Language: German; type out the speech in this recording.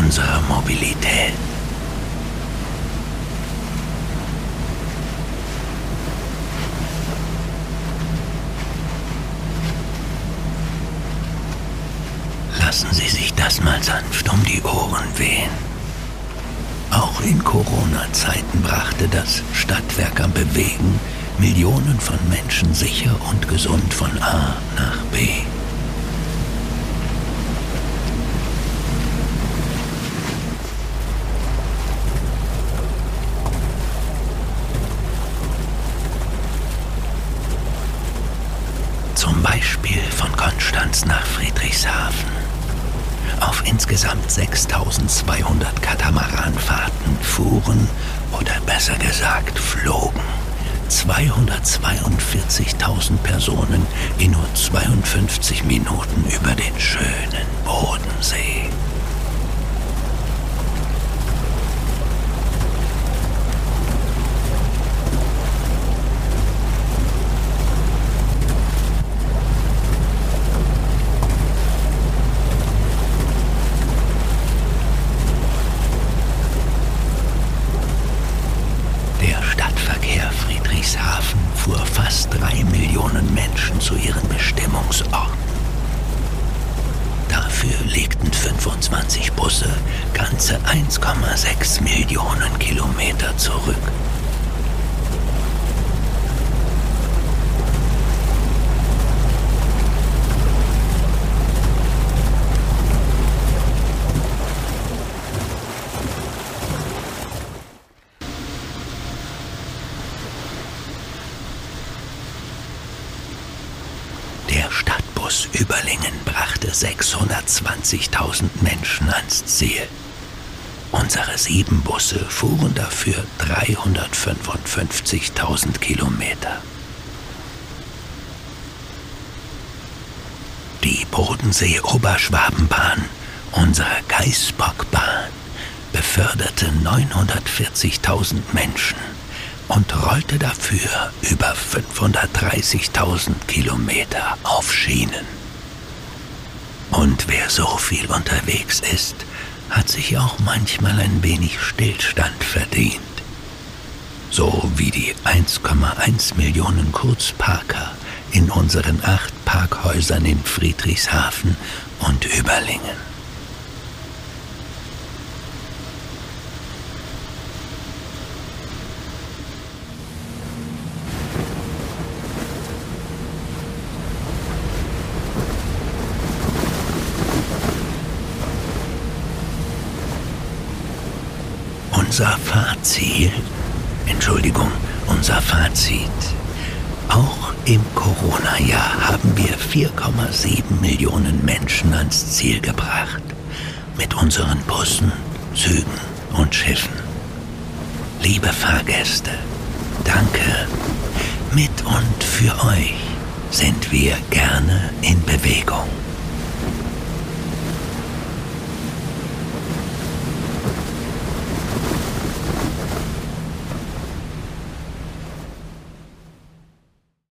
unserer Mobilität. Lassen Sie sich das mal sanft um die Ohren wehen. Auch in Corona-Zeiten brachte das Stadtwerk am Bewegen Millionen von Menschen sicher und gesund von A nach. Zum Beispiel von Konstanz nach Friedrichshafen. Auf insgesamt 6200 Katamaranfahrten fuhren oder besser gesagt flogen 242.000 Personen in nur 52 Minuten über den schönen Bodensee. Millionen Menschen zu ihren Bestimmungsorten. Dafür legten 25 Busse ganze 1,6 Millionen Kilometer zurück. Stadtbus Überlingen brachte 620.000 Menschen ans Ziel. Unsere sieben Busse fuhren dafür 355.000 Kilometer. Die Bodensee-Oberschwabenbahn, unsere Geißbockbahn, beförderte 940.000 Menschen und rollte dafür über 530.000 Kilometer auf Schienen. Und wer so viel unterwegs ist, hat sich auch manchmal ein wenig Stillstand verdient. So wie die 1,1 Millionen Kurzparker in unseren acht Parkhäusern in Friedrichshafen und Überlingen. Unser Fazit, Entschuldigung, unser Fazit. Auch im Corona-Jahr haben wir 4,7 Millionen Menschen ans Ziel gebracht. Mit unseren Bussen, Zügen und Schiffen. Liebe Fahrgäste, danke. Mit und für euch sind wir gerne